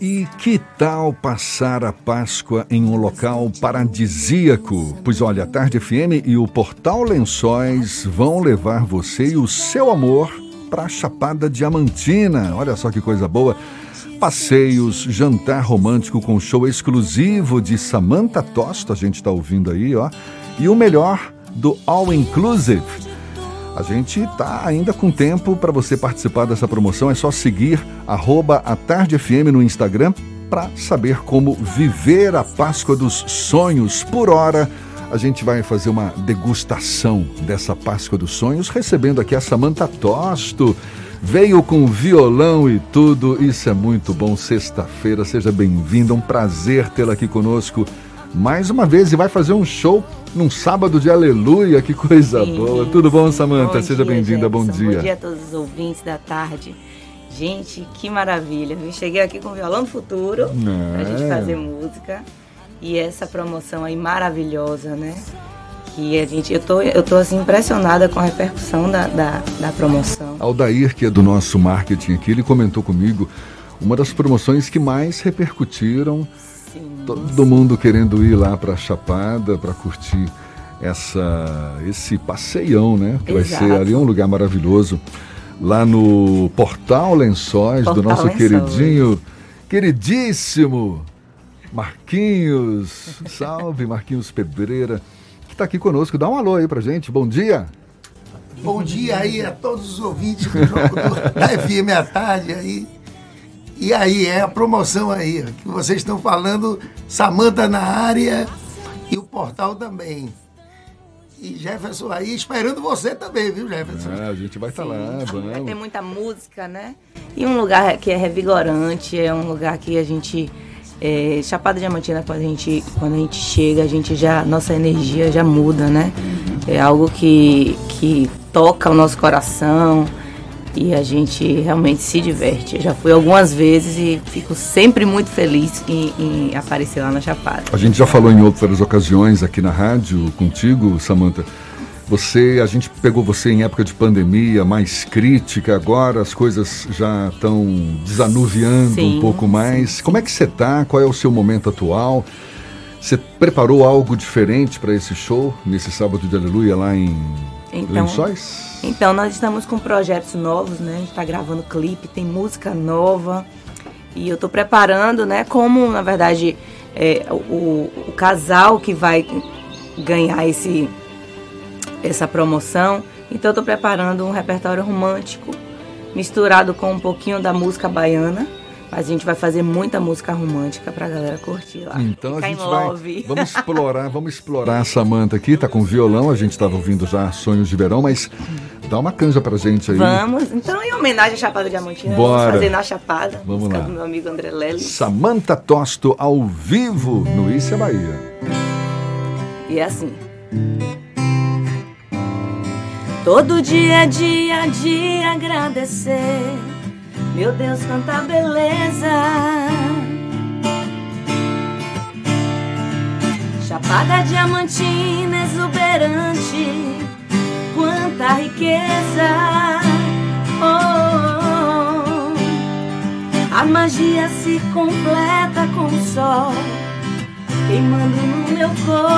E que tal passar a Páscoa em um local paradisíaco? Pois olha, a Tarde FM e o Portal Lençóis vão levar você e o seu amor para a Chapada Diamantina. Olha só que coisa boa. Passeios, jantar romântico com show exclusivo de Samantha Tosto, a gente está ouvindo aí, ó. E o melhor do All Inclusive. A gente está ainda com tempo para você participar dessa promoção. É só seguir AtardeFM no Instagram para saber como viver a Páscoa dos Sonhos. Por hora, a gente vai fazer uma degustação dessa Páscoa dos Sonhos, recebendo aqui a Samanta Tosto. Veio com violão e tudo, isso é muito bom. Sexta-feira, seja bem-vinda, um prazer tê-la aqui conosco mais uma vez e vai fazer um show num sábado de aleluia, que coisa Sim. boa. Tudo bom, Samanta? Seja bem-vinda, bom dia. Bom dia a todos os ouvintes da tarde. Gente, que maravilha. Eu cheguei aqui com o Violão do Futuro é. pra gente fazer música. E essa promoção aí maravilhosa, né? Que a gente, eu tô, eu tô assim impressionada com a repercussão da, da, da promoção. Aldair, que é do nosso marketing aqui, ele comentou comigo uma das promoções que mais repercutiram Todo mundo querendo ir lá para a Chapada para curtir essa esse passeião, né? Que Exato. vai ser ali um lugar maravilhoso lá no Portal Lençóis Portal do nosso Lençóis. queridinho, queridíssimo Marquinhos. Salve, Marquinhos Pedreira, que está aqui conosco. Dá um alô aí pra gente. Bom dia. Bom dia aí a todos os ouvintes do jogo do, da FM à tarde aí. E aí, é a promoção aí, que vocês estão falando, Samanta na área e o portal também. E Jefferson aí esperando você também, viu, Jefferson? É, a gente vai estar tá lá, vamos. Vai ter muita música, né? E um lugar que é revigorante, é um lugar que a gente. É, Chapada Diamantina, quando a, gente, quando a gente chega, a gente já. Nossa energia já muda, né? É algo que, que toca o nosso coração e a gente realmente se diverte. Eu já fui algumas vezes e fico sempre muito feliz em, em, aparecer lá na Chapada. A gente já falou em outras ocasiões aqui na rádio contigo, Samantha. Você, a gente pegou você em época de pandemia, mais crítica, agora as coisas já estão desanuviando sim, um pouco mais. Sim. Como é que você está? Qual é o seu momento atual? Você preparou algo diferente para esse show, nesse sábado de aleluia lá em então, Lençóis? Então, nós estamos com projetos novos, né? A gente está gravando clipe, tem música nova. E eu estou preparando, né? Como, na verdade, é, o, o casal que vai ganhar esse, essa promoção. Então, eu estou preparando um repertório romântico misturado com um pouquinho da música baiana mas a gente vai fazer muita música romântica pra galera curtir lá. Então Ficar a gente vai. Vamos explorar, vamos explorar a Samanta aqui, tá com violão, a gente estava ouvindo já Sonhos de Verão, mas dá uma canja pra gente aí. Vamos, então em homenagem à Chapada Diamantina, Bora. vamos fazer na Chapada. Vamos lá. do meu amigo André Lely. Samanta Tosto ao vivo no Isso é Bahia. E é assim. Todo dia é dia de agradecer meu Deus, quanta beleza. Chapada diamantina exuberante, quanta riqueza. Oh, a magia se completa com o sol queimando no meu coração.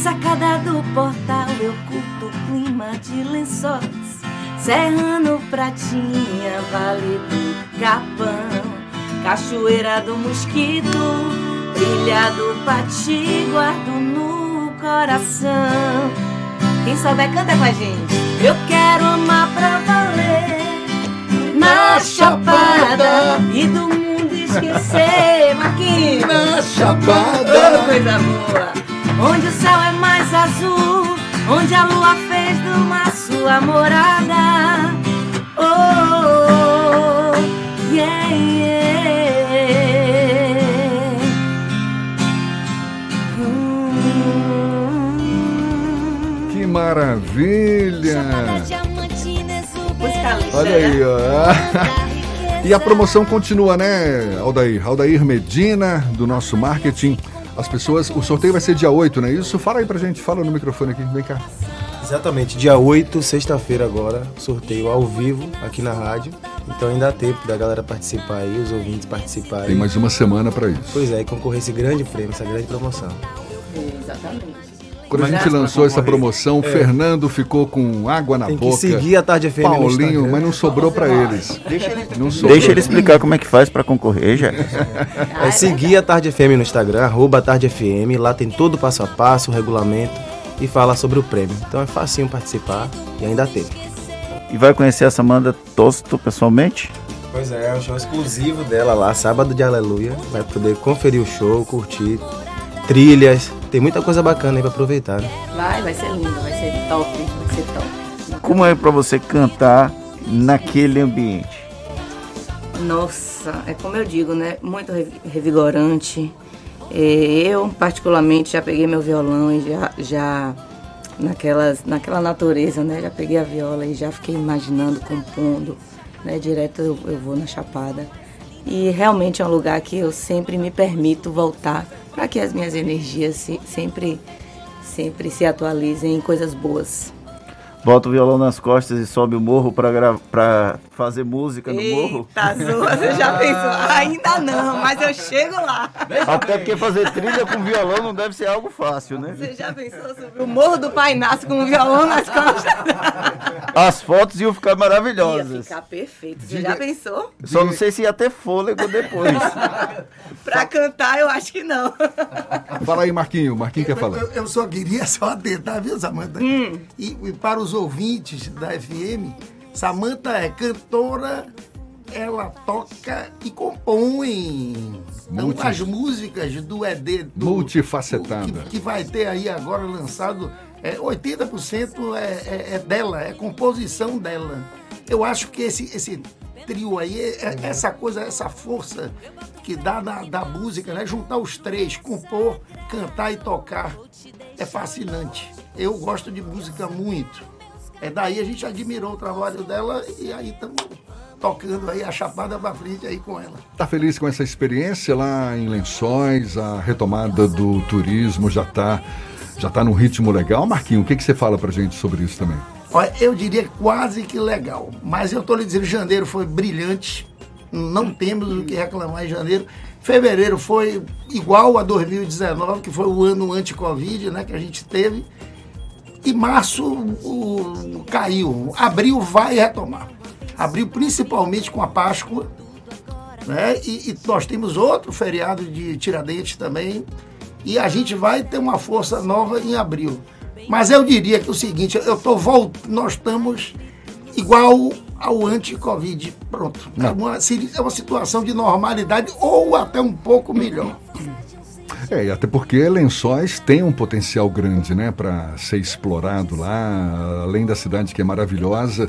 Sacada do portal eu curto o clima de lençóis, Serrano Pratinha, Vale do Capão, Cachoeira do Mosquito, Trilha do Pati, guardo no coração. Quem souber, canta com a gente. Eu quero amar pra valer na Chapada e do mundo esquecer, Marquinhos. Na chapada. coisa boa. Onde o céu é mais azul, onde a lua fez do mar sua morada. Oh, oh, oh yeah, yeah. Que maravilha! Olha aí, ó. E a promoção continua, né, Aldair? Aldair Medina, do nosso marketing. As pessoas, o sorteio vai ser dia 8, não é isso? Fala aí pra gente, fala no microfone aqui, vem cá. Exatamente, dia 8, sexta-feira agora, sorteio ao vivo aqui na rádio. Então ainda há tempo da galera participar aí, os ouvintes participarem. Tem mais uma semana para isso. Pois é, e concorrer esse grande prêmio, essa grande promoção. Exatamente. Quando a gente lançou essa promoção, o É. Fernando ficou com água na Tem que boca. seguir a Tarde FM no Paulinho, Instagram. mas não sobrou para eles. Não sobrou. Deixa ele explicar como é que faz pra concorrer, já. É seguir a Tarde FM no Instagram, arroba Tarde FM, lá tem todo o passo a passo, o regulamento e fala sobre o prêmio. Então é facinho participar e ainda tempo. E vai conhecer a Samanda Tosto pessoalmente? Pois é, é um show exclusivo dela lá, sábado de Aleluia. Vai poder conferir o show, curtir, trilhas, tem muita coisa bacana aí pra aproveitar, né? Vai, vai ser lindo, vai ser top, vai ser top. Como é pra você cantar naquele ambiente? Nossa, é como eu digo, né? Muito revi- revigorante. É, Eu, particularmente, já peguei meu violão e já, já naquelas, naquela natureza, né? Já peguei a viola e já fiquei imaginando, compondo, né? Direto eu, eu vou na Chapada. E realmente é um lugar que eu sempre me permito voltar para que as minhas energias se- sempre, sempre se atualizem em coisas boas. Bota o violão nas costas e sobe o morro pra, gra... pra fazer música no morro? Eita, Zua, você já pensou? Ainda não, mas eu chego lá. Até porque fazer trilha com violão não deve ser algo fácil, né? Você já pensou sobre o Morro do Pai Inácio com um violão nas costas? As fotos iam ficar Ia maravilhosas. ficar perfeito. Você já pensou? Só não sei se ia ter fôlego depois. Pra cantar, eu acho que não. Fala aí, Marquinho. Marquinho quer falar. Eu, eu só queria só atentar, viu, Samanta? Hum. E, e para os ouvintes da FM, Samanta é cantora, ela toca e compõe. Então, Multi- as músicas do ED. Do, Multifacetada. Que, que vai ter aí agora lançado, é, 80% é, é, é dela, é composição dela. Eu acho que esse, esse trio aí, é- é- essa coisa, essa força que dá na, da música, né? Juntar os três, compor, cantar e tocar, é fascinante. Eu gosto de música muito. É daí a gente admirou o trabalho dela e aí estamos tocando aí a chapada pra frente aí com ela. Tá feliz com essa experiência lá em Lençóis? A retomada do turismo já tá, já tá num ritmo legal? Marquinho, o que, que você fala pra gente sobre isso também? Olha, eu diria quase que legal. Mas eu estou lhe dizendo, janeiro foi brilhante. Não temos o que reclamar em janeiro. Fevereiro foi igual a 2019, que foi o ano anti-Covid né, que a gente teve. E março o- caiu. Abril vai retomar. Abril principalmente com a Páscoa. Né? E, e nós temos outro feriado de Tiradentes também. E a gente vai ter uma força nova em abril. Mas eu diria que é o seguinte, eu tô volt... nós estamos igual ao anti-Covid. Pronto. É uma, é uma situação de normalidade ou até um pouco melhor. É, até porque Lençóis tem um potencial grande, né, para ser explorado lá, além da cidade que é maravilhosa,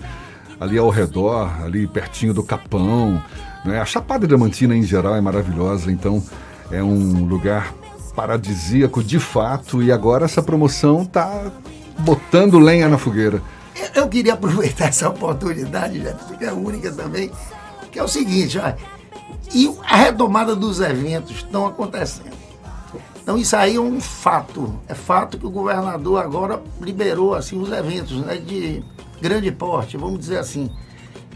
ali ao redor, ali pertinho do Capão, né? A Chapada Diamantina em geral é maravilhosa, então é um lugar paradisíaco de fato e agora essa promoção tá botando lenha na fogueira. Eu- queria aproveitar essa oportunidade, já, que é única também, que é o seguinte, olha, e a retomada dos eventos estão acontecendo. Então isso aí é um fato. É fato que o governador agora liberou assim os eventos né, de grande porte, vamos dizer assim.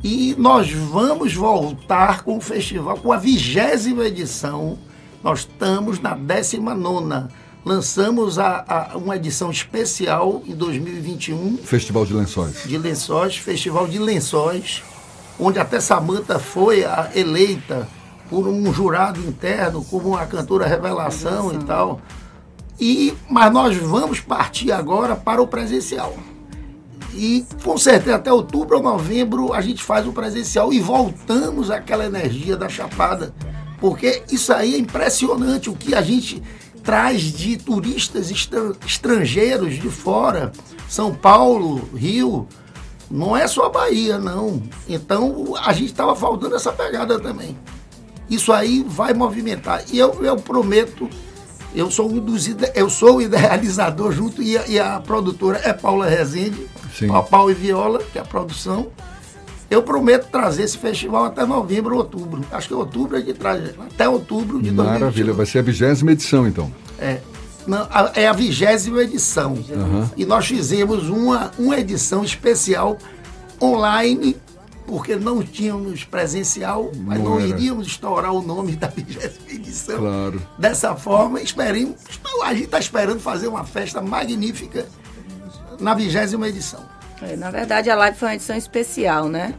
E nós vamos voltar com o festival, com a vigésima edição. Nós estamos na 19 Lançamos a, a- uma edição especial em 2021 Festival de Lençóis. de Lençóis, Festival de Lençóis, onde até Samanta foi eleita por um jurado interno como a cantora revelação e tal. E, mas nós vamos partir agora para o presencial. E com certeza até outubro ou novembro a gente faz o presencial e voltamos àquela energia da Chapada. Porque isso aí é impressionante o que a gente traz de turistas estra- estrangeiros de fora, São Paulo, Rio, não é só Bahia, não. Então a gente estava faltando essa pegada também. Isso aí vai movimentar. E eu, eu prometo, eu sou um dos eu sou o idealizador junto e a, e a produtora é Paula Rezende. Pau- e Viola, que é a produção. Eu prometo trazer esse festival até novembro, outubro. Acho que outubro a gente traz até outubro de 2021. Maravilha, vai ser a vigésima edição então. É, não, a- é a vigésima edição. E nós fizemos uma, uma edição especial online, porque não tínhamos presencial, mas Não não, iríamos estourar o nome da vigésima edição. Claro. Dessa forma, esperemos. A gente está esperando fazer uma festa magnífica na vigésima edição. É, na verdade, a live foi uma edição especial, né?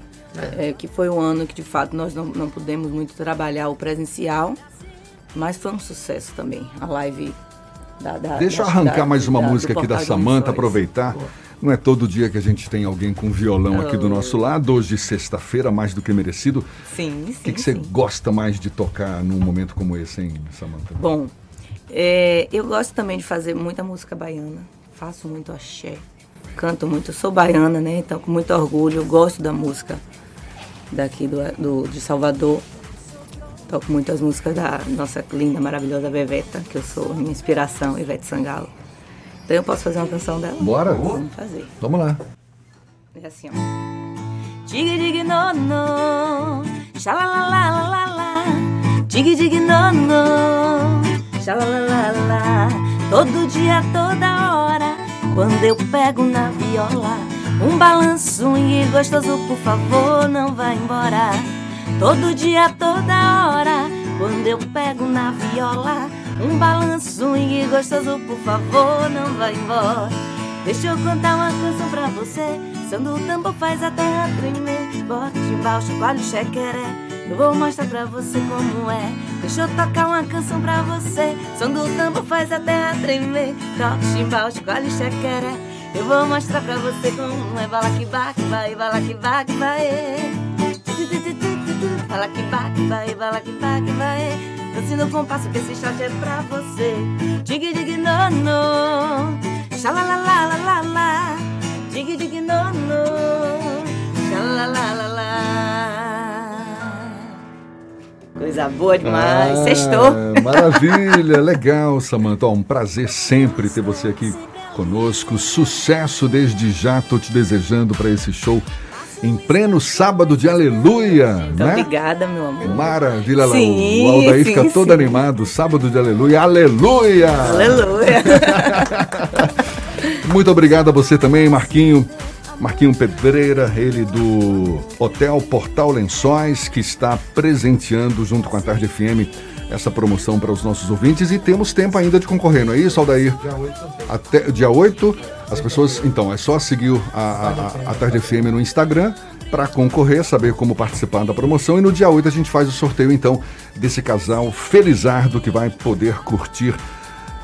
É, que foi um ano que, de fato, nós não, não pudemos muito trabalhar o presencial, mas foi um sucesso também, a live da... da Deixa eu arrancar da- mais uma da- música aqui da Samanta, aproveitar. Não é todo dia que a gente tem alguém com violão aqui do nosso lado. Hoje, sexta-feira, mais do que merecido. Sim, sim, O que, que você sim. gosta mais de tocar num momento como esse, hein, Samanta? Bom, é, eu gosto também de fazer muita música baiana. Faço muito axé. Canto muito. Eu sou baiana, né? Então, com muito orgulho, eu gosto da música daqui do, do- de Salvador. Toco muitas músicas da nossa linda, maravilhosa Beveta, que eu sou a minha inspiração, Ivete Sangalo. Então, eu posso fazer uma canção dela? Bora. Vamos fazer. Vamos lá. É assim, ó. Dig dig no no, xalalalala, dig dig no no, xalalalala. Todo dia, toda hora, quando eu pego na viola, um balanço e gostoso, por favor, não vá embora. Todo dia, toda hora, quando eu pego na viola, um balanço e gostoso, por favor, não vá embora. Deixa eu contar uma canção pra você. Sando o tambor faz a terra tremer. Bote de baixo, chacoalha o chequeré. Eu vou mostrar pra você como é. Deixa eu tocar uma canção pra você. Sando o tambor faz a terra tremer. Toque chimbal, o chequeré. Eu vou mostrar pra você como é. Bala que baque, vai, bala que baque, vai. Bala que baque, vai, bala que baque, vai. Dance no compasso que esse shot é pra você. Dig dig no no. Xalalalalala. Dig dig no no. Xalalalalala. Coisa boa demais. Sextou. Ah, Maravilha, legal, Samanta. Ó, um prazer sempre ter você aqui conosco. Sucesso desde já. Tô te desejando para esse show em pleno sábado de aleluia, né? obrigada, meu amor. Maravilha. Sim, o Aldair sim, fica todo sim. animado. Sábado de aleluia, aleluia! Aleluia. Muito obrigado a você também, Marquinho. Marquinho Pedreira, ele do Hotel Portal Lençóis, que está presenteando junto com a Tarde FM essa promoção para os nossos ouvintes e temos tempo ainda de concorrer, não é isso, Aldair? Dia 8. Até dia 8, as pessoas, então, é só seguir a, a, a- a Tarde FM no Instagram para concorrer, saber como participar da promoção e no dia 8 a gente faz o sorteio então desse casal felizardo que vai poder curtir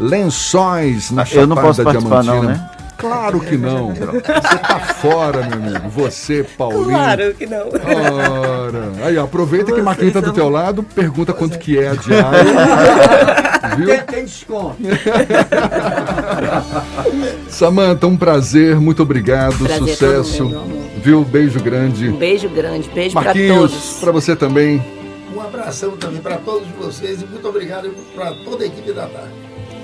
lençóis na Eu não Chapada posso participar não, Diamantina. né? Claro que não. Você tá fora, meu amigo. Você, Paulinho. Claro que não. Ora. Aí, ó, aproveita que Marquinhos tá do teu lado, pergunta quanto que é a diária. Viu? Tem desconto. Samanta, um prazer, muito obrigado, Prazer é sucesso. meu. Viu? Beijo grande. Um beijo grande, beijo pra Marquinhos, todos. pra você também. Um abração também para todos vocês e muito obrigado para toda a equipe da tarde.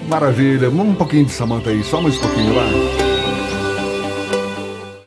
Maravilha. Um pouquinho de Samanta aí, só mais um pouquinho lá.